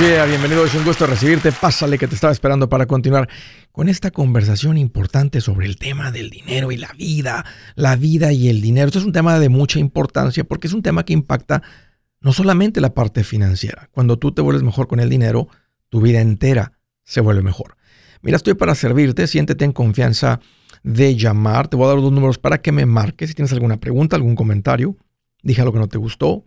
Bienvenido, es un gusto recibirte. Pásale que te estaba esperando para continuar con esta conversación importante sobre el tema del dinero y la vida, la vida y el dinero. Esto es un tema de mucha importancia porque es un tema que impacta no solamente la parte financiera. Cuando tú te vuelves mejor con el dinero, tu vida entera se vuelve mejor. Mira, estoy para servirte, siéntete en confianza de llamar. Te voy a dar dos números para que me marques si tienes alguna pregunta, algún comentario. Dije algo que no te gustó,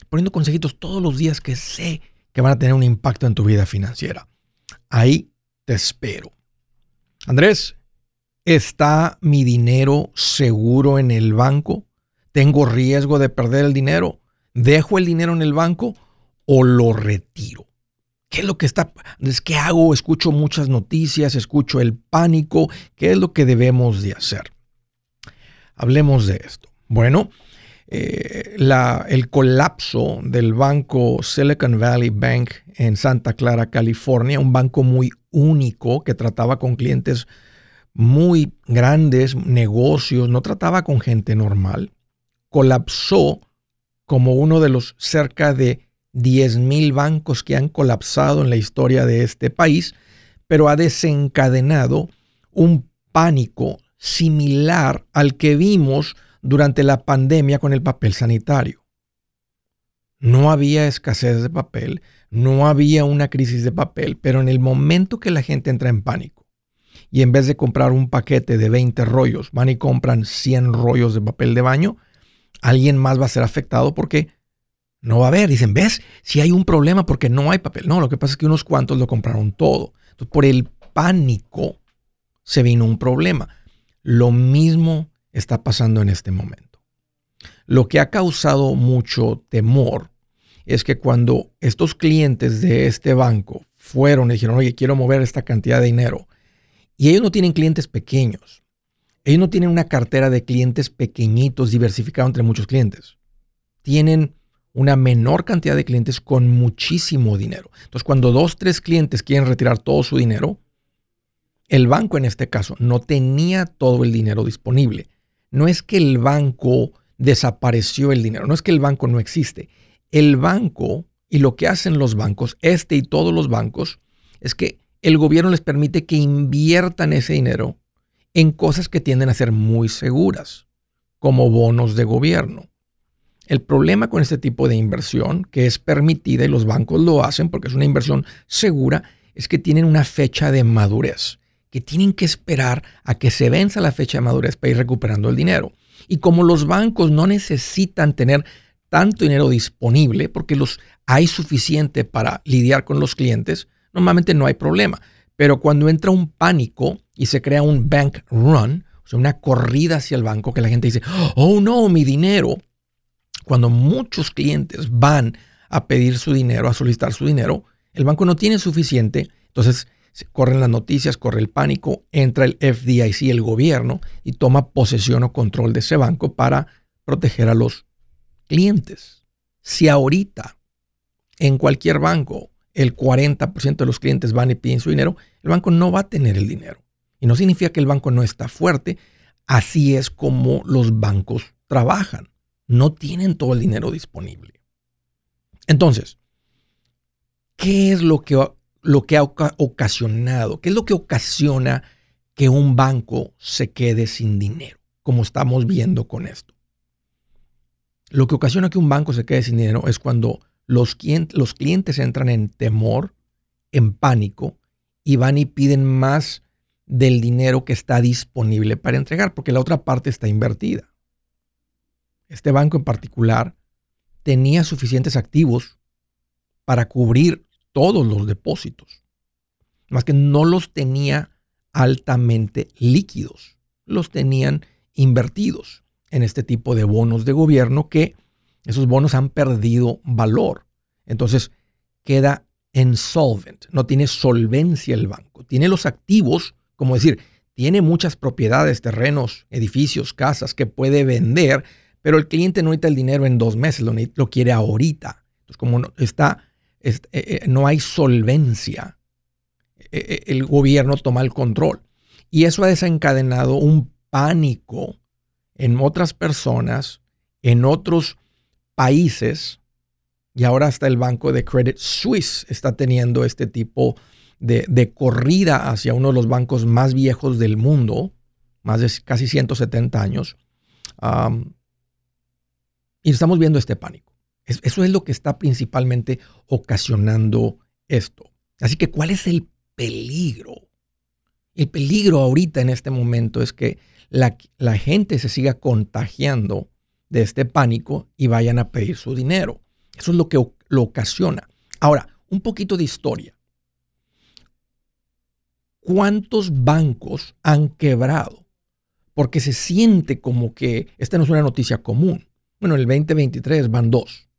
poniendo consejitos todos los días que sé que van a tener un impacto en tu vida financiera. Ahí te espero. Andrés, ¿está mi dinero seguro en el banco? ¿Tengo riesgo de perder el dinero? ¿Dejo el dinero en el banco o lo retiro? ¿Qué es lo que está? ¿Qué hago? Escucho muchas noticias, escucho el pánico. ¿Qué es lo que debemos de hacer? Hablemos de esto. Bueno, eh, el colapso del banco Silicon Valley Bank en Santa Clara, California, un banco muy único que trataba con clientes muy grandes, negocios, no trataba con gente normal, colapsó como uno de los cerca de 10 mil bancos que han colapsado en la historia de este país, pero ha desencadenado un pánico similar al que vimos durante la pandemia con el papel sanitario. No había escasez de papel, no había una crisis de papel, pero en el momento que la gente entra en pánico y en vez de comprar un paquete de 20 rollos, van y compran 100 rollos de papel de baño, alguien más va a ser afectado porque no va a haber. Dicen, ¿ves? Si hay un problema porque no hay papel. No, lo que pasa es que unos cuantos lo compraron todo. Entonces, por el pánico se vino un problema. Lo mismo está pasando en este momento. Lo que ha causado mucho temor es que cuando estos clientes de este banco fueron y dijeron, oye, quiero mover esta cantidad de dinero, y ellos no tienen clientes pequeños, ellos no tienen una cartera de clientes pequeñitos diversificada entre muchos clientes, tienen una menor cantidad de clientes con muchísimo dinero. Entonces, cuando dos, tres clientes quieren retirar todo su dinero, el banco en este caso no tenía todo el dinero disponible no es que el banco desapareció el dinero, no es que el banco no existe. El banco y lo que hacen los bancos, este y todos los bancos, es que el gobierno les permite que inviertan ese dinero en cosas que tienden a ser muy seguras, como bonos de gobierno. El problema con este tipo de inversión, que es permitida y los bancos lo hacen porque es una inversión segura, es que tienen una fecha de madurez que tienen que esperar a que se venza la fecha de madurez para ir recuperando el dinero. Y como los bancos no necesitan tener tanto dinero disponible, porque los hay suficiente para lidiar con los clientes, normalmente no hay problema. Pero cuando entra un pánico y se crea un bank run, o sea, una corrida hacia el banco, que la gente dice, oh no, mi dinero, cuando muchos clientes van a pedir su dinero, a solicitar su dinero, el banco no tiene suficiente, entonces corren las noticias, corre el pánico, entra el FDIC, el gobierno, y toma posesión o control de ese banco para proteger a los clientes. Si ahorita en cualquier banco el 40% de los clientes van y piden su dinero, el banco no va a tener el dinero. Y no significa que el banco no está fuerte, así es como los bancos trabajan. No tienen todo el dinero disponible. Entonces, ¿qué es lo que lo que ha ocasionado, qué es lo que ocasiona que un banco se quede sin dinero, como estamos viendo con esto. Lo que ocasiona que un banco se quede sin dinero es cuando los, los clientes entran en temor, en pánico, y van y piden más del dinero que está disponible para entregar, porque la otra parte está invertida. Este banco en particular tenía suficientes activos para cubrir todos los depósitos. Más que no los tenía altamente líquidos, los tenían invertidos en este tipo de bonos de gobierno que esos bonos han perdido valor. Entonces queda insolvent, no tiene solvencia el banco. Tiene los activos, como decir, tiene muchas propiedades, terrenos, edificios, casas que puede vender, pero el cliente no necesita el dinero en dos meses, lo, quiere ahorita. Entonces, como no, está, eh, eh, no hay solvencia, eh, el gobierno toma el control. Y eso ha desencadenado un pánico en otras personas, en otros países, y ahora hasta el banco de Credit Suisse está teniendo este tipo de, corrida hacia uno de los bancos más viejos del mundo, más de casi 170 años. y estamos viendo este pánico. Eso es lo que está principalmente ocasionando esto. Así que, ¿cuál es el peligro? El peligro ahorita en este momento es que la, gente se siga contagiando de este pánico y vayan a pedir su dinero. Eso es lo que lo ocasiona. Ahora, un poquito de historia. ¿Cuántos bancos han quebrado? Porque se siente como que esta no es una noticia común. Bueno, en el 2023 van dos.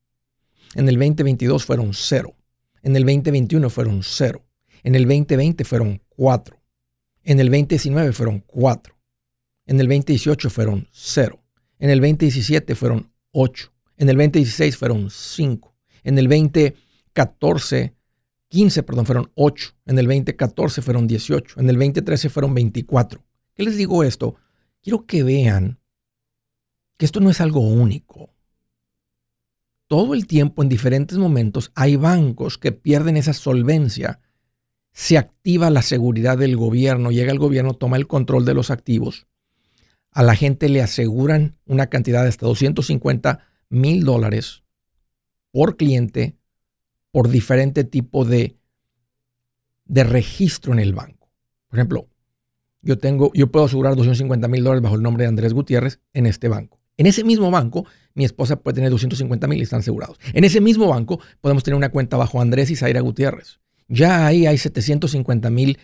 En el 2022 fueron cero. En el 2021 fueron cero. En el 2020 fueron cuatro. En el 2019 fueron cuatro. En el 2018 fueron cero. En el 2017 fueron ocho. En el 2016 fueron 5. En el 2014, 15, perdón, fueron 8. En el 2014 fueron 18. En el 2013 fueron 24. ¿Qué les digo esto? Quiero que vean que esto no es algo único. Todo el tiempo, en diferentes momentos, hay bancos que pierden esa solvencia. Se activa la seguridad del gobierno, llega el gobierno, toma el control de los activos. A la gente le aseguran una cantidad de hasta 250 mil dólares por cliente por diferente tipo de, de registro en el banco. Por ejemplo, yo, tengo, yo puedo asegurar 250 mil dólares bajo el nombre de Andrés Gutiérrez en este banco. En ese mismo banco, mi esposa puede tener 250 mil y están asegurados. En ese mismo banco, podemos tener una cuenta bajo Andrés y Zaira Gutiérrez. Ya ahí hay 750 mil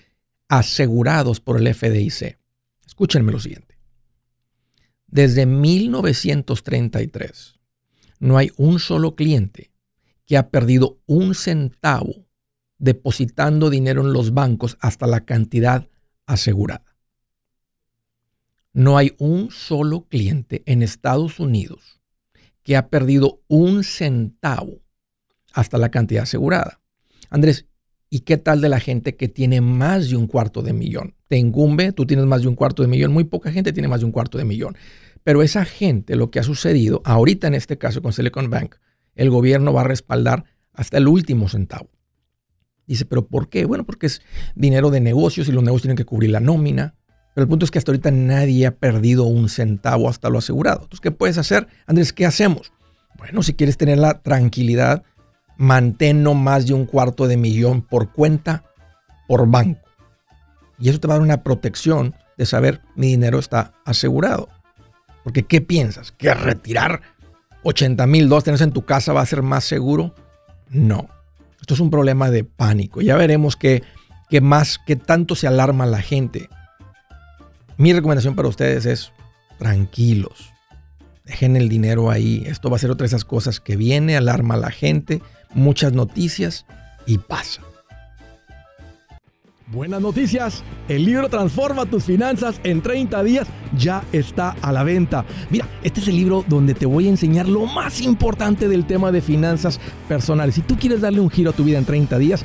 asegurados por el FDIC. Escúchenme lo siguiente. Desde 1933, no hay un solo cliente que ha perdido un centavo depositando dinero en los bancos hasta la cantidad asegurada. No hay un solo cliente en Estados Unidos que ha perdido un centavo hasta la cantidad asegurada. Andrés, ¿y qué tal de la gente que tiene más de un cuarto de millón? Te incumbe, tú tienes más de un cuarto de millón, muy poca gente tiene más de un cuarto de millón. Pero esa gente, lo que ha sucedido, ahorita en este caso con Silicon Bank, el gobierno va a respaldar hasta el último centavo. Dice, pero ¿por qué? Bueno, porque es dinero de negocios y los negocios tienen que cubrir la nómina. Pero el punto es que hasta ahorita nadie ha perdido un centavo hasta lo asegurado. Entonces, ¿qué puedes hacer? Andrés, ¿qué hacemos? Bueno, si quieres tener la tranquilidad, mantén no más de un cuarto de millón por cuenta por banco. Y eso te va a dar una protección de saber mi dinero está asegurado. Porque ¿qué piensas? ¿Que retirar 80 mil dólares en tu casa va a ser más seguro? No. Esto es un problema de pánico. Ya veremos qué, más, qué tanto se alarma la gente. Mi recomendación para ustedes es tranquilos. Dejen el dinero ahí. Esto va a ser otra de esas cosas que viene, alarma a la gente, muchas noticias y pasa. Buenas noticias, el libro Transforma tus finanzas en 30 días ya está a la venta. Mira, este es el libro donde te voy a enseñar lo más importante del tema de finanzas personales. Si tú quieres darle un giro a tu vida en 30 días,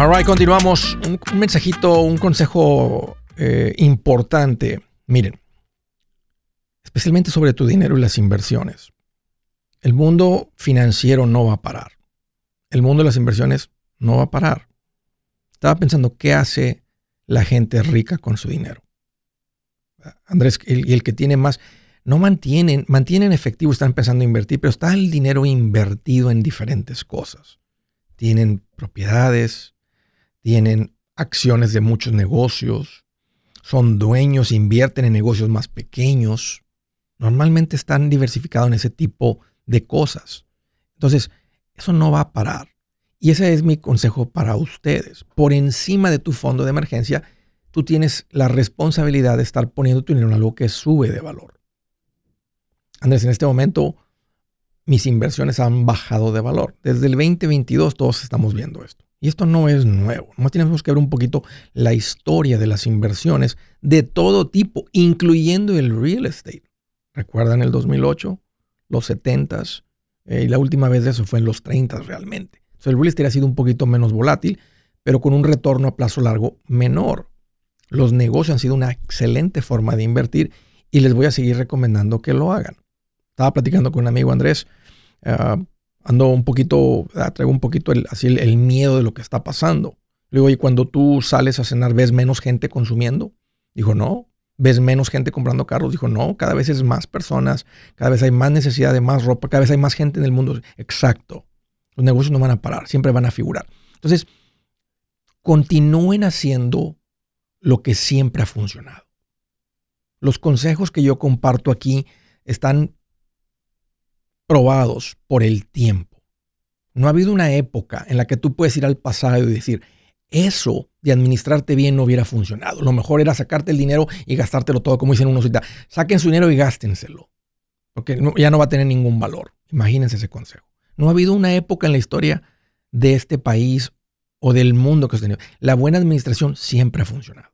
All continuamos. Un, mensajito, un consejo eh, importante. Miren, especialmente sobre tu dinero y las inversiones. El mundo financiero no va a parar. El mundo de las inversiones no va a parar. Estaba pensando, ¿qué hace la gente rica con su dinero? Andrés, y el, que tiene más, no mantienen, mantienen efectivo, están empezando a invertir, pero está el dinero invertido en diferentes cosas. Tienen propiedades, tienen acciones de muchos negocios, son dueños, invierten en negocios más pequeños. Normalmente están diversificados en ese tipo de cosas. Entonces, eso no va a parar. Y ese es mi consejo para ustedes. Por encima de tu fondo de emergencia, tú tienes la responsabilidad de estar poniendo tu dinero en algo que sube de valor. Andrés, en este momento mis inversiones han bajado de valor. Desde el 2022 todos estamos viendo esto. Y esto no es nuevo. Nomás tenemos que ver un poquito la historia de las inversiones de todo tipo, incluyendo el real estate. ¿Recuerdan el 2008? Los 70s. Eh, y la última vez de eso fue en los 30 realmente. el real estate ha sido un poquito menos volátil, pero con un retorno a plazo largo menor. Los negocios han sido una excelente forma de invertir y les voy a seguir recomendando que lo hagan. Estaba platicando con un amigo Andrés. Ah, ando un poquito, ah, traigo un poquito el, así el, miedo de lo que está pasando. Le digo, ¿y cuando tú sales a cenar ves menos gente consumiendo? Dijo, no. ¿Ves menos gente comprando carros? Dijo, no, cada vez es más personas, cada vez hay más necesidad de más ropa, cada vez hay más gente en el mundo. Exacto. Los negocios no van a parar, siempre van a figurar. Entonces, continúen haciendo lo que siempre ha funcionado. Los consejos que yo comparto aquí están probados por el tiempo. No ha habido una época en la que tú puedes ir al pasado y decir, eso de administrarte bien no hubiera funcionado. Lo mejor era sacarte el dinero y gastártelo todo, como dicen unos ahorita. Saquen su dinero y gástenselo, porque ya no va a tener ningún valor. Imagínense ese consejo. No ha habido una época en la historia de este país o del mundo que has tenido. La buena administración siempre ha funcionado.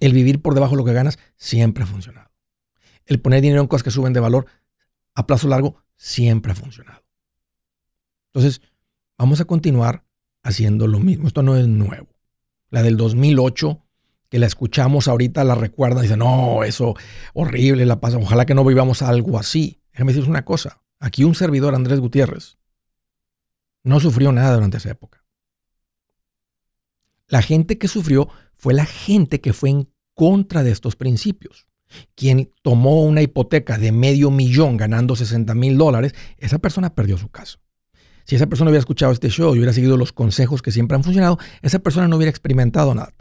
El vivir por debajo de lo que ganas siempre ha funcionado. El poner dinero en cosas que suben de valor a plazo largo siempre ha funcionado. Entonces, vamos a continuar haciendo lo mismo. Esto no es nuevo. La del 2008, que la escuchamos ahorita, la recuerdan y dicen, no, eso horrible, la pasa. Ojalá que no vivamos algo así. Déjame decirles una cosa. Aquí un servidor, Andrés Gutiérrez, no sufrió nada durante esa época. La gente que sufrió fue la gente que fue en contra de estos principios quien tomó una hipoteca de medio millón ganando 60 mil dólares, esa persona perdió su casa. Si esa persona hubiera escuchado este show y hubiera seguido los consejos que siempre han funcionado, esa persona no hubiera experimentado nada.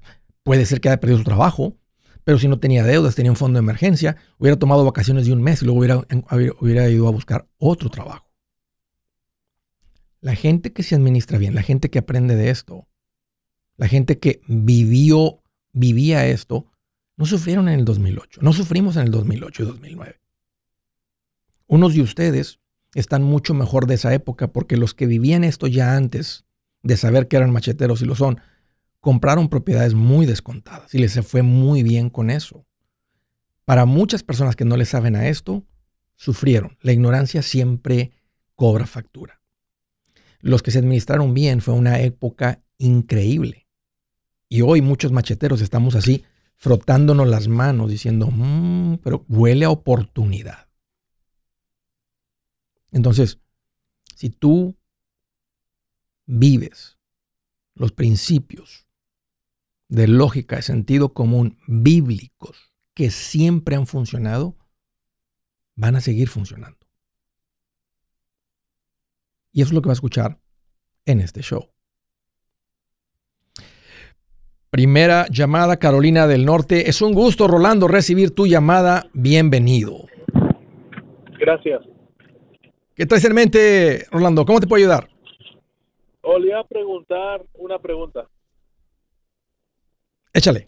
Puede ser que haya perdido su trabajo, pero si no tenía deudas, tenía un fondo de emergencia, hubiera tomado vacaciones de un mes y luego hubiera, hubiera ido a buscar otro trabajo. La gente que se administra bien, la gente que aprende de esto, la gente que vivió, vivía esto, no sufrieron en el 2008, no sufrimos en el 2008 y 2009. Unos de ustedes están mucho mejor de esa época porque los que vivían esto ya antes de saber que eran macheteros y lo son, compraron propiedades muy descontadas y les fue muy bien con eso. Para muchas personas que no le saben a esto, sufrieron. La ignorancia siempre cobra factura. Los que se administraron bien fue una época increíble. Y hoy muchos macheteros estamos así frotándonos las manos, diciendo, "Mm, pero huele a oportunidad. Entonces, si tú vives los principios de lógica, de sentido común bíblicos que siempre han funcionado, van a seguir funcionando. Y eso es lo que va a escuchar en este show. Primera llamada, Carolina del Norte. Es un gusto, Rolando, recibir tu llamada. Bienvenido. Gracias. ¿Qué traes en mente, Rolando? ¿Cómo te puedo ayudar? O le iba a preguntar una pregunta. Échale.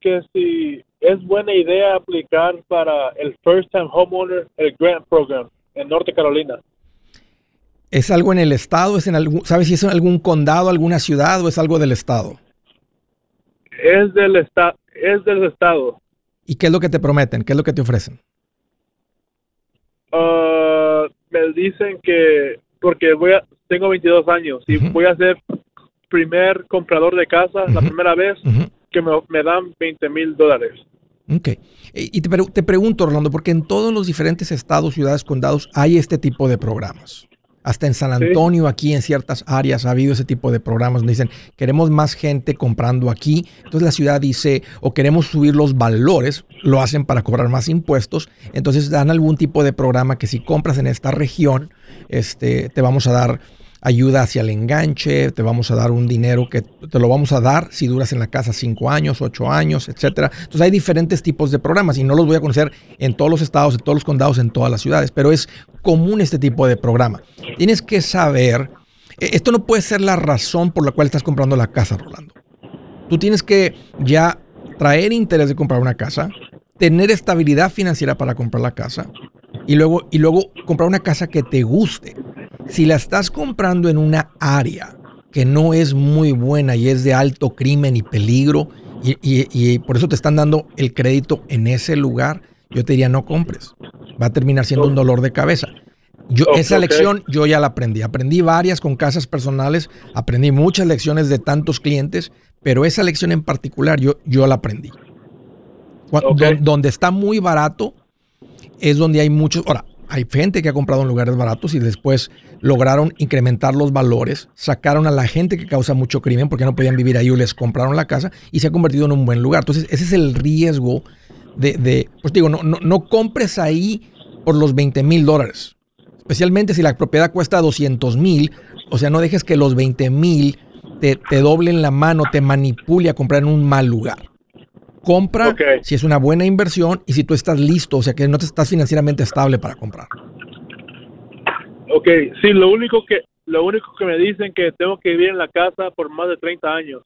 Que si es buena idea aplicar para el First Time Homeowner, el Grant Program en Norte Carolina. ¿Es algo en el estado? ¿Es en algún, ¿Sabes si es en algún condado, alguna ciudad o es algo del estado? Es del, esta es del estado. ¿Y qué es lo que te prometen? ¿Qué es lo que te ofrecen? Ah, me dicen que, porque voy a, tengo 22 años y voy a ser primer comprador de casa la primera vez que me, me dan 20 mil dólares. Ok. Y te, te pregunto, Rolando, porque en todos los diferentes estados, ciudades, condados hay este tipo de programas. Hasta en San Sí. Antonio, aquí en ciertas áreas, ha habido ese tipo de programas donde dicen, queremos más gente comprando aquí. Entonces la ciudad dice, o queremos subir los valores, lo hacen para cobrar más impuestos. Entonces dan algún tipo de programa que si compras en esta región, este, te vamos a dar ayuda hacia el enganche, te vamos a dar un dinero que te lo vamos a dar si duras en la casa cinco años, ocho años, etcétera. Entonces hay diferentes tipos de programas y no los voy a conocer en todos los estados, en todos los condados, en todas las ciudades, pero es común este tipo de programa. Tienes que saber, eh, esto no puede ser la razón por la cual estás comprando la casa, Rolando. Tú tienes que ya traer interés de comprar una casa, tener estabilidad financiera para comprar la casa y luego, y luego comprar una casa que te guste. Si la estás comprando en una área que no es muy buena y es de alto crimen y peligro, y, y- y por eso te están dando el crédito en ese lugar, yo te diría no compres. Va a terminar siendo un dolor de cabeza. Yo, esa lección yo ya la aprendí. Aprendí varias con casas personales, aprendí muchas lecciones de tantos clientes, pero esa lección en particular yo, yo la aprendí. Donde está muy barato es donde hay muchos. Ahora, hay gente que ha comprado en lugares baratos y después lograron incrementar los valores, sacaron a la gente que causa mucho crimen porque no podían vivir ahí o les compraron la casa y se ha convertido en un buen lugar. Entonces, ese es el riesgo de, pues digo, no, no, no compres ahí por los 20 mil dólares, especialmente si la propiedad cuesta 200 mil, o sea, no dejes que los 20 mil te, te doblen la mano, te manipule a comprar en un mal lugar. Compra si es una buena inversión y si tú estás listo, o sea, que no te estás financieramente estable para comprar. Ok, sí, lo único que lo único que me dicen que tengo que vivir en la casa por más de 30 años.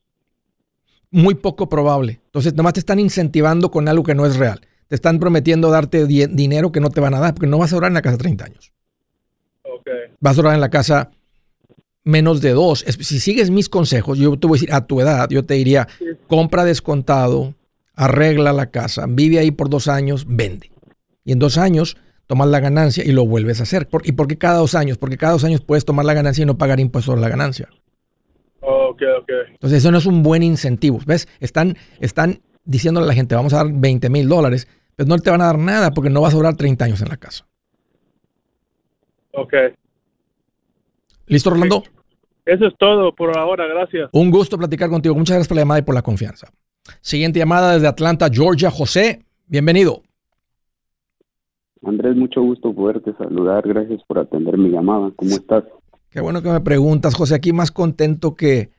Muy poco probable. Entonces, nomás te están incentivando con algo que no es real. Te están prometiendo darte di- dinero que no te van a dar, porque no vas a durar en la casa 30 años. Ok, Vas a durar en la casa menos de dos. Si sigues mis consejos, yo te voy a decir, a tu edad, yo te diría, compra descontado, arregla la casa, vive ahí por dos años, vende. Y en dos años tomas la ganancia y lo vuelves a hacer. ¿Por- ¿Y por qué cada dos años? Porque cada dos años puedes tomar la ganancia y no pagar impuestos sobre la ganancia. ok, ok. Entonces eso no es un buen incentivo. ¿Ves? Están, están diciéndole a la gente, vamos a dar 20 mil dólares, pues no te van a dar nada porque no vas a durar 30 años en la casa. Ok. ¿Listo, Rolando? Eso es todo por ahora, gracias. Un gusto platicar contigo. Muchas gracias por la llamada y por la confianza. Siguiente llamada desde Atlanta, Georgia. José, bienvenido. Andrés, mucho gusto poderte saludar. Gracias por atender mi llamada. ¿Cómo estás? Qué bueno que me preguntas, José. Aquí más contento que,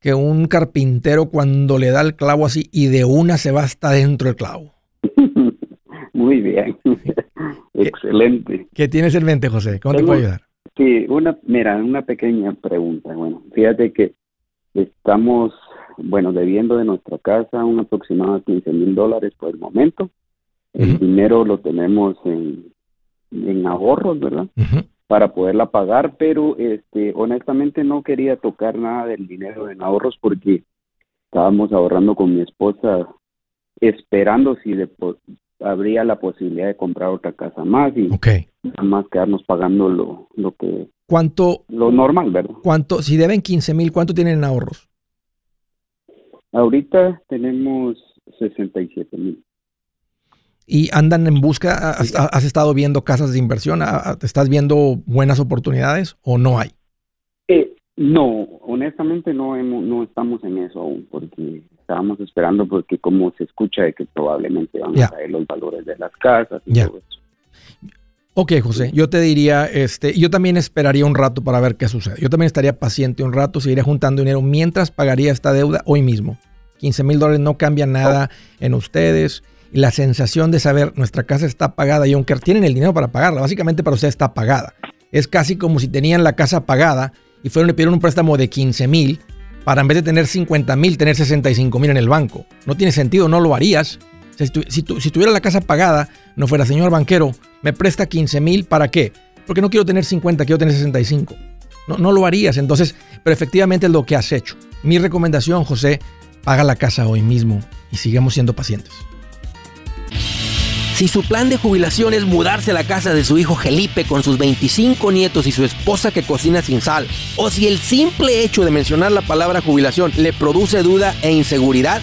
que un carpintero cuando le da el clavo así y de una se va hasta dentro del clavo. Muy bien. Excelente. ¿Qué tienes en mente, José? ¿Cómo te puedo ayudar? Sí, una, mira, una pequeña pregunta. Bueno, fíjate que estamos, bueno, debiendo de nuestra casa un aproximado de 15 mil dólares por el momento. El dinero lo tenemos en, en ahorros, ¿verdad? Para poderla pagar, pero este, honestamente no quería tocar nada del dinero en ahorros porque estábamos ahorrando con mi esposa esperando si le habría la posibilidad de comprar otra casa más y nada más quedarnos pagando lo, lo que ¿Cuánto, lo normal, ¿verdad? cuánto, si deben 15 mil, ¿cuánto tienen en ahorros? Ahorita tenemos 67 mil. ¿Y andan en busca? ¿Has, has estado viendo casas de inversión? ¿Estás viendo buenas oportunidades o no hay? Eh, no, honestamente no, hemos, no estamos en eso aún, porque estábamos esperando porque como se escucha de que probablemente van a caer los valores de las casas y todo eso. Ok, José, yo te diría, este, yo también esperaría un rato para ver qué sucede. Yo también estaría paciente un rato, seguiría juntando dinero mientras pagaría esta deuda hoy mismo. 15 mil dólares no cambia nada en ustedes. Y la sensación de saber nuestra casa está pagada y aunque tienen el dinero para pagarla, básicamente para ustedes está pagada. Es casi como si tenían la casa pagada y fueron y pidieron un préstamo de 15 mil para en vez de tener 50 mil, tener 65 mil en el banco. No tiene sentido, no lo harías. Si, tuviera la casa pagada, no fuera, señor banquero, me presta 15 mil, ¿para qué? Porque no quiero tener 50, quiero tener 65. No, no lo harías, entonces, pero efectivamente es lo que has hecho. Mi recomendación, José, paga la casa hoy mismo y sigamos siendo pacientes. Si su plan de jubilación es mudarse a la casa de su hijo Felipe con sus 25 nietos y su esposa que cocina sin sal, o si el simple hecho de mencionar la palabra jubilación le produce duda e inseguridad,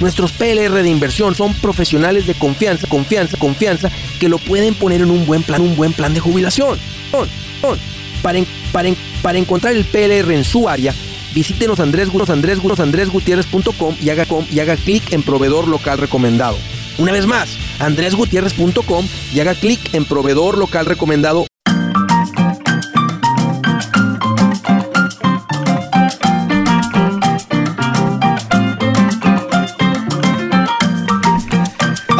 Nuestros PLR de inversión son profesionales de confianza, confianza, confianza que lo pueden poner en un buen plan, un buen plan de jubilación. Para, para, para encontrar el PLR en su área, visítenos Andrés, Andrés, andresgutierrez.com y haga, y haga clic en proveedor local recomendado. Una vez más, andresgutierrez.com y haga clic en proveedor local recomendado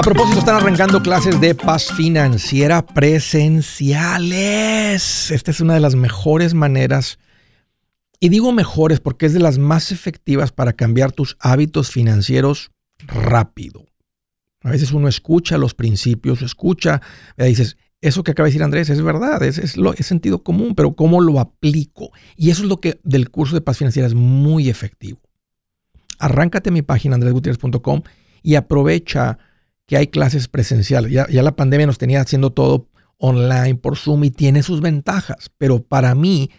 propósito, están arrancando clases de paz financiera presenciales. Esta es una de las mejores maneras, y digo mejores porque es de las más efectivas para cambiar tus hábitos financieros rápido. A veces uno escucha los principios, escucha, y dices, eso que acaba de decir Andrés es verdad, es, es, lo, es sentido común, pero ¿cómo lo aplico? Y eso es lo que del curso de paz financiera es muy efectivo. Arráncate mi página andresgutierrez.com y aprovecha que hay clases presenciales. Ya, ya, la pandemia nos tenía haciendo todo online por Zoom y tiene sus ventajas, pero para mí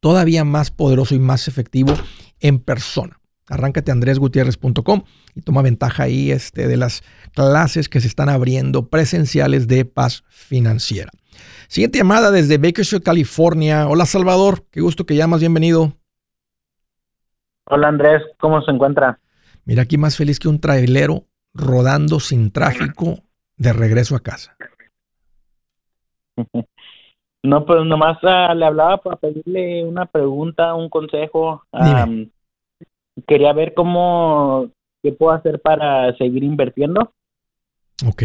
todavía más poderoso y más efectivo en persona. Arráncate andresgutierrez.com y toma ventaja ahí este, de las clases que se están abriendo presenciales de paz financiera. Siguiente llamada desde Bakersfield, California. Hola Salvador, qué gusto que llamas, bienvenido. Hola Andrés, ¿cómo se encuentra? Mira, aquí más feliz que un trailero rodando sin tráfico de regreso a casa? No, pues nomás ah, le hablaba para pedirle una pregunta, un consejo. quería ver cómo, qué puedo hacer para seguir invirtiendo. Ok.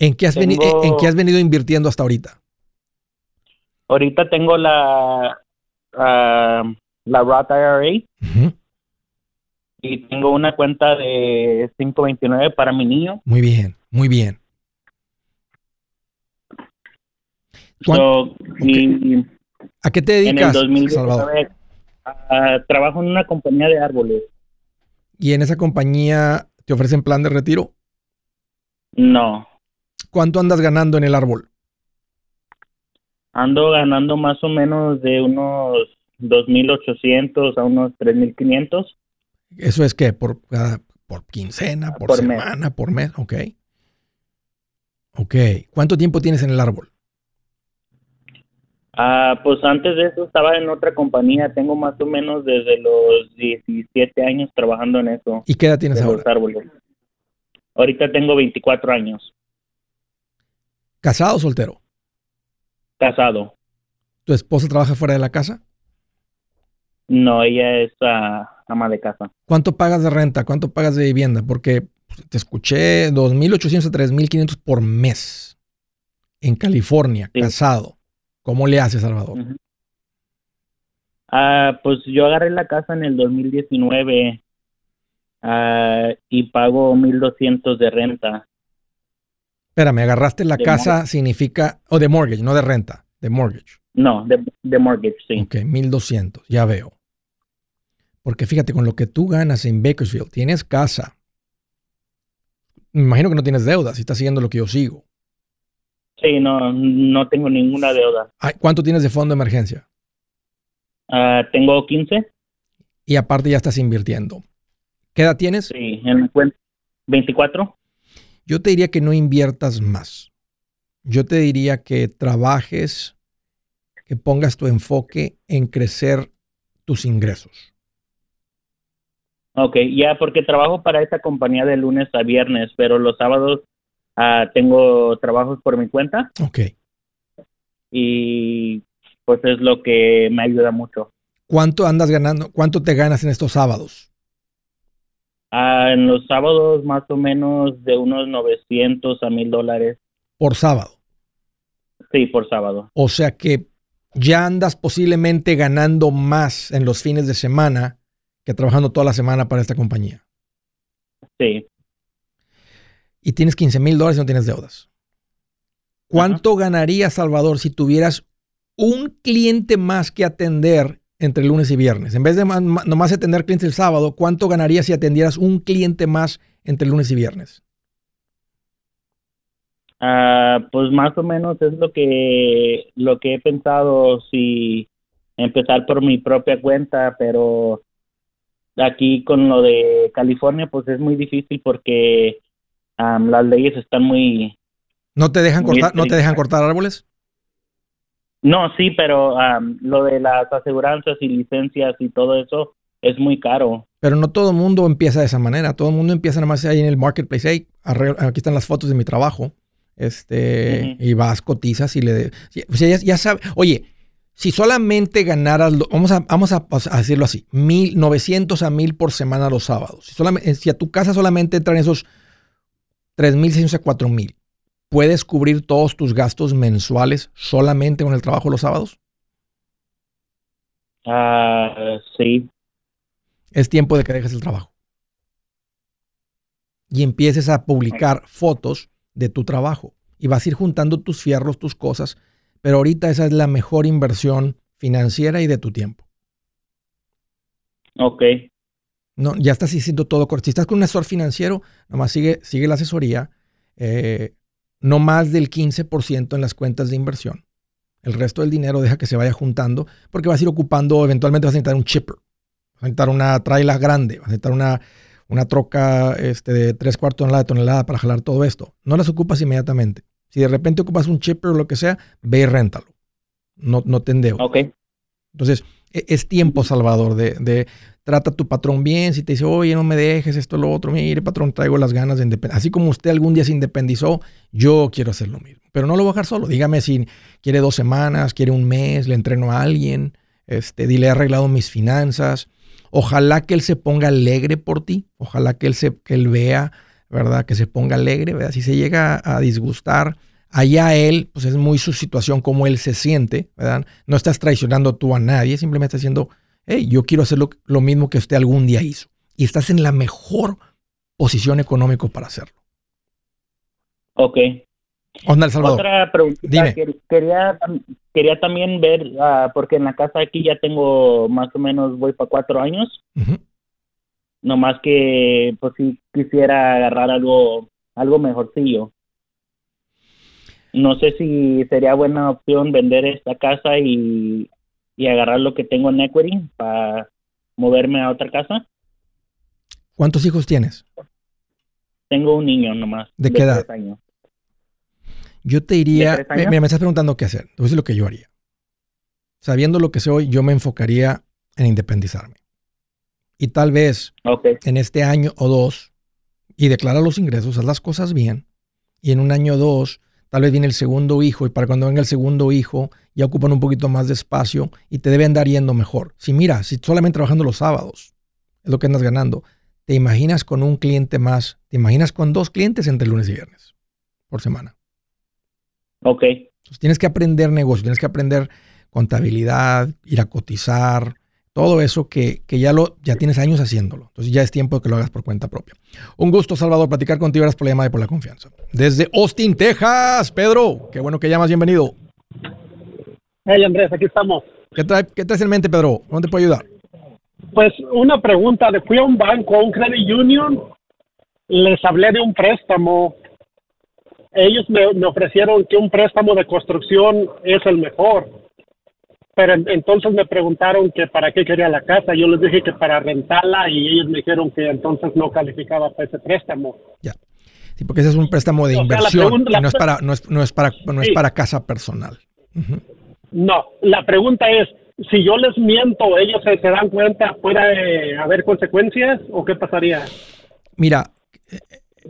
¿En qué has, venido, ¿en qué has venido invirtiendo hasta ahorita? Ahorita tengo la, uh, la Roth IRA y tengo una cuenta de 529 para mi niño. Muy bien, muy bien. ¿A qué te dedicas, Salvador? trabajo en una compañía de árboles. ¿Y en esa compañía te ofrecen plan de retiro? No. ¿Cuánto andas ganando en el árbol? Ando ganando más o menos de unos 2.800 a unos 3.500. ¿Eso es qué? ¿Por, por quincena, por, semana, por mes? Ok. Ok. ¿Cuánto tiempo tienes en el árbol? Ah, pues antes de eso estaba en otra compañía. Tengo más o menos desde los 17 años trabajando en eso. ¿Y qué edad tienes ahora? árboles. Ahorita tengo 24 años. ¿Casado o soltero? Casado. ¿Tu esposa trabaja fuera de la casa? No, ella es uh, ama de casa. ¿Cuánto pagas de renta? ¿Cuánto pagas de vivienda? Porque te escuché 2.800 a 3.500 por mes en California, casado. ¿Cómo le haces, Salvador? Ah, pues yo agarré la casa en el 2019 uh, ah, y pago 1.200 de renta. Espérame, agarraste la casa significa, o de mortgage, no de renta, de mortgage. No, de, de mortgage, sí. Ok, 1200, ya veo. Porque fíjate, con lo que tú ganas en Bakersfield, tienes casa. Me imagino que no tienes deuda, si estás siguiendo lo que yo sigo. Sí, no, no tengo ninguna deuda. Ay, ¿Cuánto tienes de fondo de emergencia? Ah, tengo 15. Y aparte ya estás invirtiendo. ¿Qué edad tienes? Sí, en mi cuenta 24. Yo te diría que no inviertas más. Yo te diría que trabajes, que pongas tu enfoque en crecer tus ingresos. Ok, ya porque trabajo para esta compañía de lunes a viernes, pero los sábados ah, tengo trabajos por mi cuenta Ok. y pues es lo que me ayuda mucho. ¿Cuánto andas ganando? ¿Cuánto te ganas en estos sábados? Ah, en los sábados más o menos de unos 900 a 1000 dólares. Por sábado. Sí, por sábado. O sea que ya andas posiblemente ganando más en los fines de semana que trabajando toda la semana para esta compañía. Sí. Y tienes 15 mil dólares y no tienes deudas. ¿Cuánto ganaría Salvador si tuvieras un cliente más que atender entre lunes y viernes? En vez de nomás atender clientes el sábado, ¿cuánto ganarías si atendieras un cliente más entre lunes y viernes? Ah, pues más o menos es lo que lo que he pensado si empezar por mi propia cuenta, pero aquí con lo de California pues es muy difícil porque las leyes están muy ¿No te dejan cortar, ¿no te dejan cortar árboles? no sí, pero am, lo de las aseguranzas y licencias y todo eso es muy caro. Pero no todo el mundo empieza de esa manera. Todo el mundo empieza nada más ahí en el marketplace. Hey, aquí están las fotos de mi trabajo. Este, y vas, cotizas y le. ya, ya sabe. Oye, si solamente ganaras, vamos a, vamos a, a decirlo así, mil, 900 a mil por semana los sábados. Si, solamente, si a tu casa solamente entran esos 3.600 a 4.000, ¿puedes cubrir todos tus gastos mensuales solamente con el trabajo los sábados? Ah, sí. es tiempo de que dejes el trabajo. Y empieces a publicar fotos de tu trabajo. Y vas a ir juntando tus fierros, tus cosas. Pero ahorita esa es la mejor inversión financiera y de tu tiempo. Ok. No, ya estás haciendo todo correcto. Si estás con un asesor financiero, nomás sigue, sigue la asesoría. eh, no más del 15% en las cuentas de inversión. El resto del dinero deja que se vaya juntando porque vas a ir ocupando, eventualmente vas a necesitar un chipper. Vas a necesitar una trailer grande, vas a necesitar una, una troca este, de tres cuartos de tonelada, de tonelada para jalar todo esto. No las ocupas inmediatamente. Si de repente ocupas un chipper o lo que sea, ve y réntalo. No, no te endeudes. Ok. Entonces, e- es tiempo, Salvador, de, de trata a tu patrón bien. Si te dice, oye, no me dejes esto, lo otro, mire, patrón, traigo las ganas de independizar. Así como usted algún día se independizó, yo quiero hacer lo mismo. Pero no lo voy a dejar solo. Dígame si quiere dos semanas, quiere un mes, le entreno a alguien, este, dile, he arreglado mis finanzas. Ojalá que él se ponga alegre por ti. Ojalá que él, se, que él vea, ¿verdad? Que se ponga alegre, ¿verdad? Si se llega a disgustar, allá él, pues es muy su situación, como él se siente, ¿verdad? No estás traicionando tú a nadie, simplemente estás diciendo, hey, yo quiero hacer lo, lo mismo que usted algún día hizo. Y estás en la mejor posición económica para hacerlo. Ok. Onda, El Salvador. Otra pregunta. Quería, quería también ver, ah, porque en la casa aquí ya tengo más o menos, voy para cuatro años. Ujú. Nomás que, pues sí quisiera agarrar algo, algo mejorcillo. No sé si sería buena opción vender esta casa y, y agarrar lo que tengo en equity para moverme a otra casa. ¿Cuántos hijos tienes? Tengo un niño nomás. ¿De qué edad? tres años. Yo te diría, mira, me estás preguntando qué hacer. A decir lo que yo haría. Sabiendo lo que sé hoy, yo me enfocaría en independizarme. Y tal vez en este año o dos, y declara los ingresos, haz las cosas bien, y en un año o dos, tal vez viene el segundo hijo, y para cuando venga el segundo hijo, ya ocupan un poquito más de espacio y te debe andar yendo mejor. Si mira, si solamente trabajando los sábados es lo que andas ganando, te imaginas con un cliente más, te imaginas con dos clientes entre lunes y viernes por semana. ok, Entonces, tienes que aprender negocio, tienes que aprender contabilidad, ir a cotizar, Todo eso que, que, ya, lo, ya tienes años haciéndolo. Entonces ya es tiempo de que lo hagas por cuenta propia. Un gusto, Salvador, platicar contigo. Gracias por la llamada y por la confianza. Desde Austin, Texas, Pedro. Qué bueno que llamas. Bienvenido. Hey, Andrés, aquí estamos. ¿Qué, trae, qué traes en mente, Pedro? ¿Cómo te puedo ayudar? Pues una pregunta. Fui a un banco, a un credit union, les hablé de un préstamo. Ellos me, me ofrecieron que un préstamo de construcción es el mejor pero entonces me preguntaron que para qué quería la casa. Yo les dije que para rentarla y ellos me dijeron que entonces no calificaba para ese préstamo. Ya. Sí, porque ese es un préstamo de inversión. no, es para, no, es, no es para, no es para casa personal. No, la pregunta es, si yo les miento, ellos se, se dan cuenta, ¿puede haber consecuencias o qué pasaría? Mira,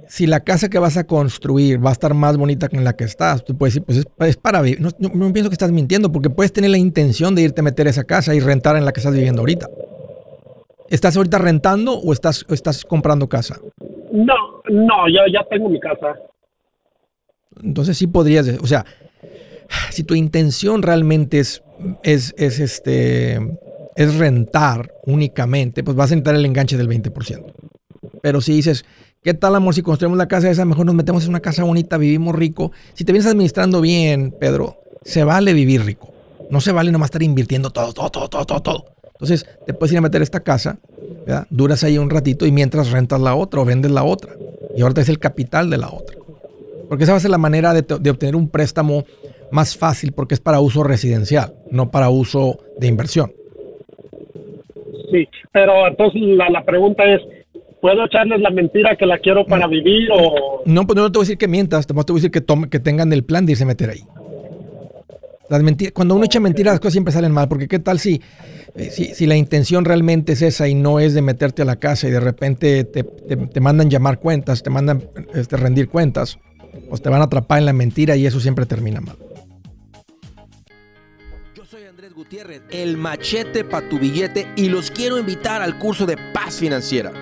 si la casa que vas a construir va a estar más bonita que en la que estás, tú puedes decir, pues es, para vivir. No, no, pienso que estás mintiendo, porque puedes tener la intención de irte a meter a esa casa y rentar en la que estás viviendo ahorita. ¿Estás ahorita rentando o estás, estás comprando casa? No, no, yo ya tengo mi casa. Entonces sí podrías, o sea, si tu intención realmente es, es, es este, es rentar únicamente, pues vas a entrar el enganche del 20%. Pero si dices, ¿Qué tal, amor, si construimos la casa esa? Mejor nos metemos en una casa bonita, vivimos rico. Si te vienes administrando bien, Pedro, se vale vivir rico. No se vale nomás estar invirtiendo todo, todo, todo, todo, todo. Entonces, te puedes ir a meter esta casa, ¿verdad? duras ahí un ratito y mientras rentas la otra o vendes la otra. Y ahora es el capital de la otra. Porque esa va a ser la manera de, obtener un préstamo más fácil porque es para uso residencial, no para uso de inversión. Sí, pero entonces la pregunta es, ¿Puedo echarles la mentira que la quiero para vivir o...? No, pues no te voy a decir que mientas, te voy a decir que, que tengan el plan de irse a meter ahí. Las mentiras, cuando uno echa mentiras, las cosas siempre salen mal, porque qué tal si, eh, si, si, la intención realmente es esa y no es de meterte a la casa y de repente te, te, mandan llamar cuentas, te mandan este, rendir cuentas, pues te van a atrapar en la mentira y eso siempre termina mal. Yo soy Andrés Gutiérrez, el machete para tu billete y los quiero invitar al curso de paz financiera.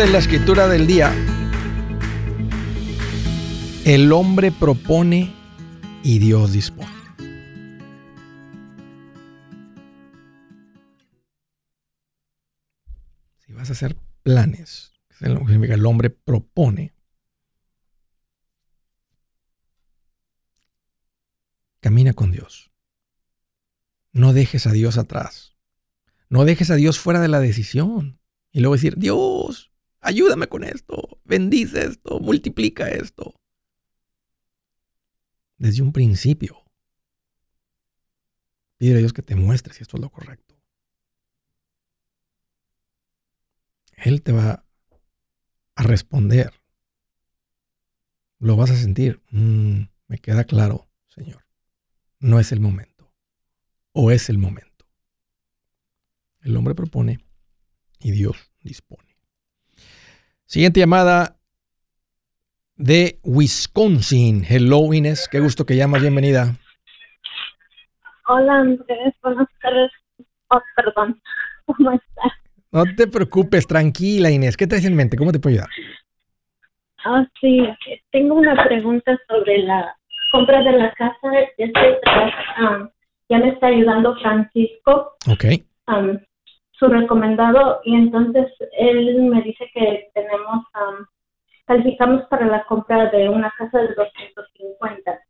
Dice la escritura del día, el hombre propone y Dios dispone. Si vas a hacer planes, el hombre propone, camina con Dios. No dejes a Dios atrás. No dejes a Dios fuera de la decisión. Y luego decir, Dios, ayúdame con esto, bendice esto, multiplica esto. Desde un principio, pide a Dios que te muestre si esto es lo correcto. Él te va a responder. Lo vas a sentir. Mm, me queda claro, Señor. No es el momento. O es el momento. El hombre propone y Dios dispone. Siguiente llamada de Wisconsin. Hello, Inés. Qué gusto que llamas. Bienvenida. Hola, Andrés. Buenas tardes. Oh, perdón. ¿Cómo estás? No te preocupes. Tranquila, Inés. ¿Qué te hace en mente? ¿Cómo te puedo ayudar? Ah, sí. Tengo una pregunta sobre la compra de la casa. Este, ya me está ayudando Francisco. Ok su recomendado y entonces él me dice que tenemos calificamos para la compra de una casa de 250.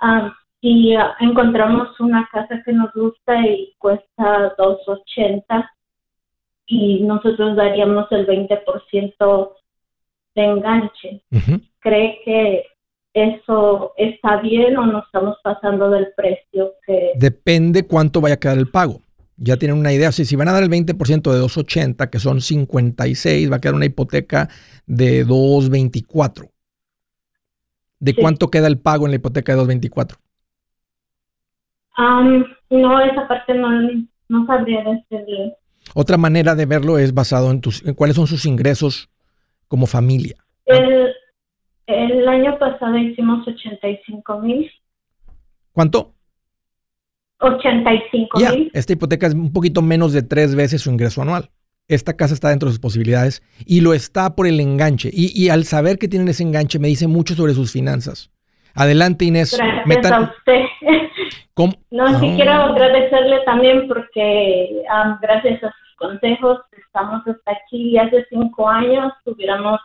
Ah, y ah, encontramos una casa que nos gusta y cuesta 280 y nosotros daríamos el 20% de enganche. ¿Cree que eso está bien o nos estamos pasando del precio que... Depende cuánto vaya a quedar el pago. Ya tienen una idea. Si, si van a dar el 20% de 280, que son 56, va a quedar una hipoteca de 224. ¿De cuánto queda el pago en la hipoteca de 224? no, esa parte no, no sabría decirle. Otra manera de verlo es basado en tus, en cuáles son sus ingresos como familia. El, el año pasado hicimos 85 mil. ¿Cuánto? 85 mil. Esta hipoteca es un poquito menos de tres veces su ingreso anual. Esta casa está dentro de sus posibilidades y lo está por el enganche. Y, al saber que tienen ese enganche, me dice mucho sobre sus finanzas. Adelante, Inés. Gracias a usted. No, sí quiero agradecerle también porque gracias a sus consejos estamos hasta aquí. Hace cinco años tuviéramos,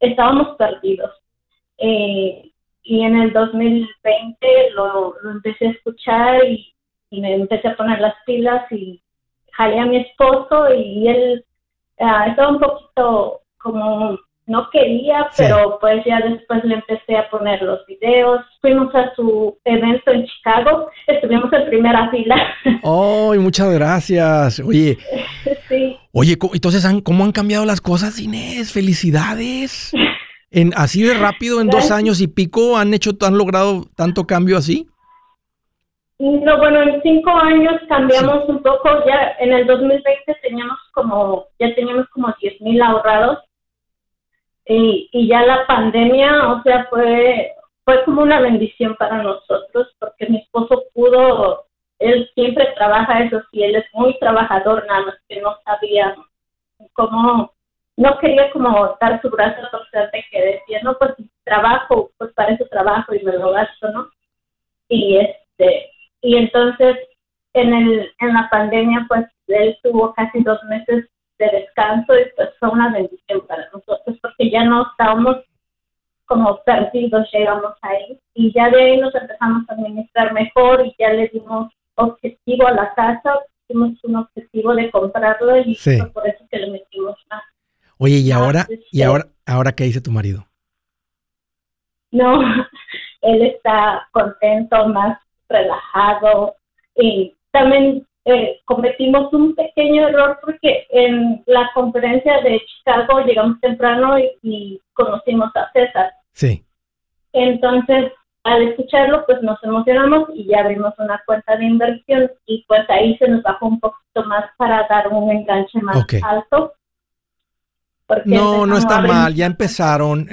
estábamos perdidos. Eh, y en el 2020 lo, lo empecé a escuchar y, y me empecé a poner las pilas y jalé a mi esposo y él ah, estaba un poquito como no quería, pero pues ya después le empecé a poner los videos. Fuimos a su evento en Chicago, estuvimos en primera fila. ¡Oh, muchas gracias! Oye, sí. oye, entonces, ¿cómo han cambiado las cosas, Inés? ¡Felicidades! En, así de rápido, en dos años y pico, han hecho, han logrado tanto cambio así. No, bueno, en cinco años cambiamos un poco. Ya en el 2020 teníamos como, ya teníamos como 10 mil ahorrados. Y, y ya la pandemia, o sea, fue, fue como una bendición para nosotros porque mi esposo pudo, él siempre trabaja, eso sí, él es muy trabajador, nada más que no sabía cómo, no quería como dar su brazo a torcer de que decía, no, pues trabajo, pues para eso trabajo y me lo gasto, ¿no? Y este, y entonces en, el, en la pandemia pues él tuvo casi dos meses de descanso y pues fue una bendición para nosotros porque ya no estábamos como perdidos, llegamos ahí y ya de ahí nos empezamos a administrar mejor y ya le dimos objetivo a la casa, dimos un objetivo de comprarlo y por eso que le metimos más. Oye, ¿y ahora, ¿y este ahora, ahora qué dice tu marido? No, él está contento, más relajado. Y también eh, cometimos un pequeño error porque en la conferencia de Chicago llegamos temprano y, conocimos a César. Sí. Entonces, al escucharlo, pues nos emocionamos y ya abrimos una cuenta de inversión y pues ahí se nos bajó un poquito más para dar un enganche más alto. No, no está mal, ya empezaron.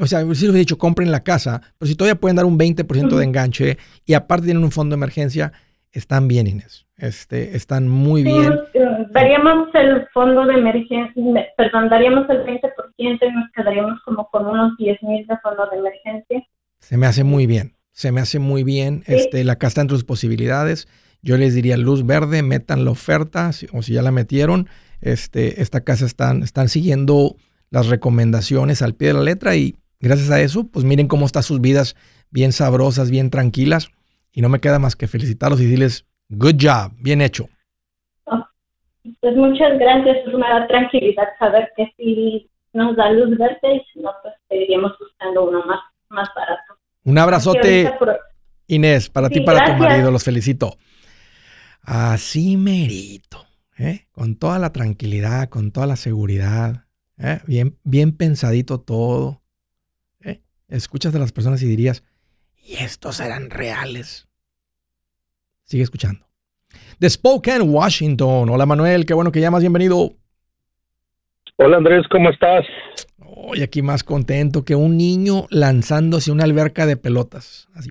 O sea, si les he dicho, compren la casa, pero si todavía pueden dar un 20% de enganche y aparte tienen un fondo de emergencia, están bien, Inés. Este, están muy bien. Eh, daríamos el fondo de emergencia, perdón, daríamos el 20% y nos quedaríamos como con unos 10 mil de fondo de emergencia. Se me hace muy bien, se me hace muy bien. Este, la casa está entre sus posibilidades. Yo les diría luz verde, metan la oferta, o si ya la metieron este, esta casa están, están siguiendo las recomendaciones al pie de la letra y gracias a eso, pues miren cómo están sus vidas bien sabrosas, bien tranquilas. Y no me queda más que felicitarlos y decirles, good job, bien hecho. Pues muchas gracias, es una tranquilidad saber que si nos da luz verde y si no, pues seguiríamos buscando uno más, más barato. Un abrazote, Inés, para ti y para tu marido, los felicito. Así merito. ¿Eh? con toda la tranquilidad, con toda la seguridad, ¿eh? bien, bien pensadito todo. ¿eh? Escuchas a las personas y dirías, ¿y estos eran reales? Sigue escuchando. The Spokane, Washington. Hola Manuel, qué bueno que llamas, bienvenido. Hola Andrés, ¿cómo estás? Hoy aquí más contento que un niño lanzándose una alberca de pelotas. Así.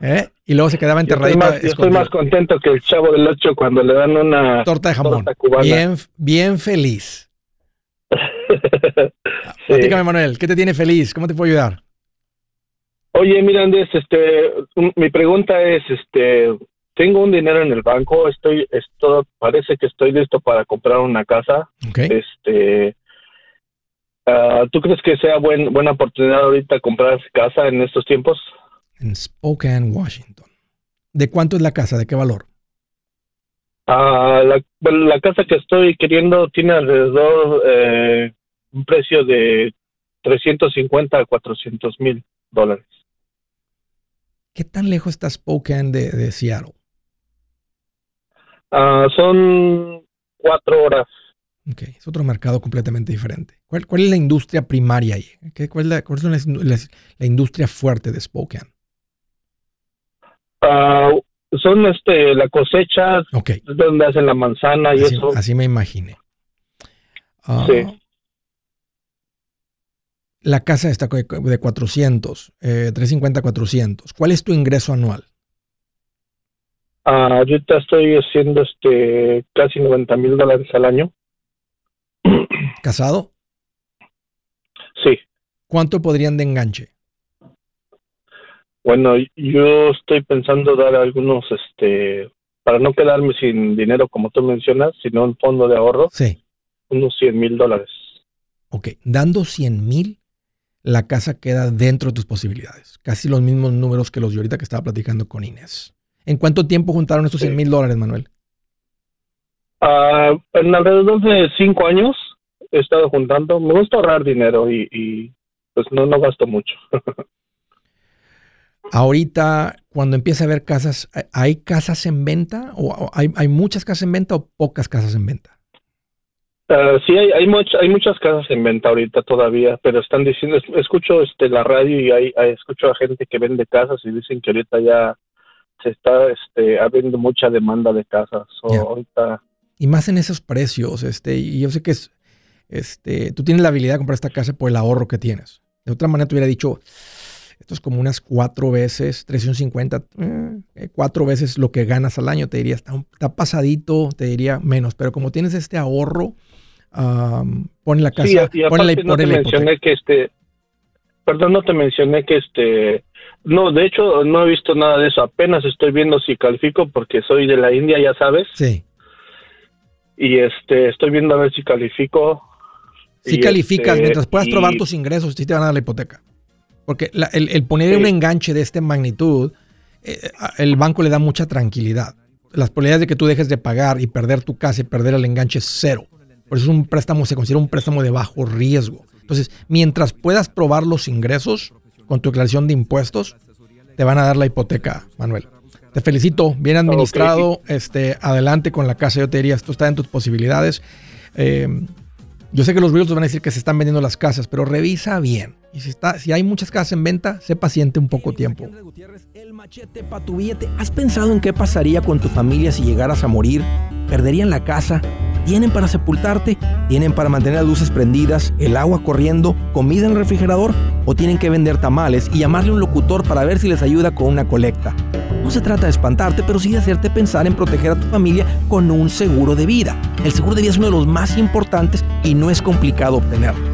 ¿Eh? Y luego se quedaba enterradito. Yo, estoy más, contento que el chavo del 8 cuando le dan una torta de jamón. bien, bien feliz. Platícame, Manuel, ¿qué te tiene feliz? ¿Cómo te puedo ayudar? Oye, mira, Andrés, este, mi pregunta es, este, tengo un dinero en el banco, estoy, esto, parece que estoy listo para comprar una casa. Este, Ah, ¿Tú crees que sea buen, buena oportunidad ahorita comprar casa en estos tiempos? En Spokane, Washington. ¿De cuánto es la casa? ¿De qué valor? Ah, la, bueno, la casa que estoy queriendo tiene alrededor eh, un precio de 350 a 400 mil dólares. ¿Qué tan lejos está Spokane de, de Seattle? Ah, son cuatro horas. Ok, es otro mercado completamente diferente. ¿Cuál, cuál es la industria primaria ahí? ¿Qué- ¿Cuál es, la, cuál es la- la- la industria fuerte de Spokane? Ah, son este la cosecha Ok. es donde hacen la manzana y Así, eso. así me imaginé. Ah, Sí. La casa está de 400, eh, 350 400. ¿Cuál es tu ingreso anual? Ah, ahorita estoy haciendo este casi 90 mil dólares al año. ¿Casado? Sí. ¿Cuánto podrían de enganche? Bueno, yo estoy pensando dar algunos, este, para no quedarme sin dinero como tú mencionas, sino un fondo de ahorro, Sí. unos 100 mil dólares. Ok, dando 100 mil, la casa queda dentro de tus posibilidades. Casi los mismos números que los de ahorita que estaba platicando con Inés. ¿En cuánto tiempo juntaron estos 100 mil dólares, Manuel? Ah, en alrededor de cinco años he estado juntando. Me gusta ahorrar dinero y, y, pues no, no gasto mucho. Ahorita, cuando empieza a haber casas, ¿hay- ¿hay casas en venta? ¿O hay, hay muchas casas en venta o pocas casas en venta? Ah, sí, hay, hay, much- hay muchas casas en venta ahorita todavía, pero están diciendo, es- escucho este la radio y hay, hay- escucho a gente que vende casas y dicen que ahorita ya se está este, habiendo mucha demanda de casas. Ahorita, Y más en esos precios, este, y yo sé que es, este, tú tienes la habilidad de comprar esta casa por el ahorro que tienes. De otra manera te hubiera dicho, esto es como unas cuatro veces, 350, eh, cuatro veces lo que ganas al año, te diría, está, un- está pasadito, te diría menos, pero como tienes este ahorro, am, pon la casa, sí, y pon la, no te mencioné que este, perdón, no te mencioné que este, no, de hecho no he visto nada de eso, apenas estoy viendo si califico porque soy de la India, ya sabes, Sí, y este, estoy viendo a ver si califico. si Y, calificas, este, mientras puedas y- probar tus ingresos, sí te van a dar la hipoteca. Porque la- el, el poner Sí. un enganche de esta magnitud, eh, el banco le da mucha tranquilidad. Las probabilidades de que tú dejes de pagar y perder tu casa y perder el enganche es cero. Por eso es un préstamo, se considera un préstamo de bajo riesgo. Entonces, mientras puedas probar los ingresos con tu declaración de impuestos, te van a dar la hipoteca, Manuel. Te felicito, bien administrado, este, adelante con la casa. Yo te diría, esto está en tus posibilidades. Eh, yo sé que los realtors van a decir que se están vendiendo las casas, pero revisa bien. Y si, está, si hay muchas casas en venta, sé paciente un poco tiempo. El machete para tu billete. ¿Has pensado en qué pasaría con tu familia si llegaras a morir? ¿Perderían la casa? ¿Tienen para sepultarte? ¿Tienen para mantener las luces prendidas, el agua corriendo, comida en el refrigerador? ¿O tienen que vender tamales y llamarle a un locutor para ver si les ayuda con una colecta? No se trata de espantarte, pero sí de hacerte pensar en proteger a tu familia con un seguro de vida. El seguro de vida es uno de los más importantes y no es complicado obtenerlo.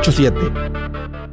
87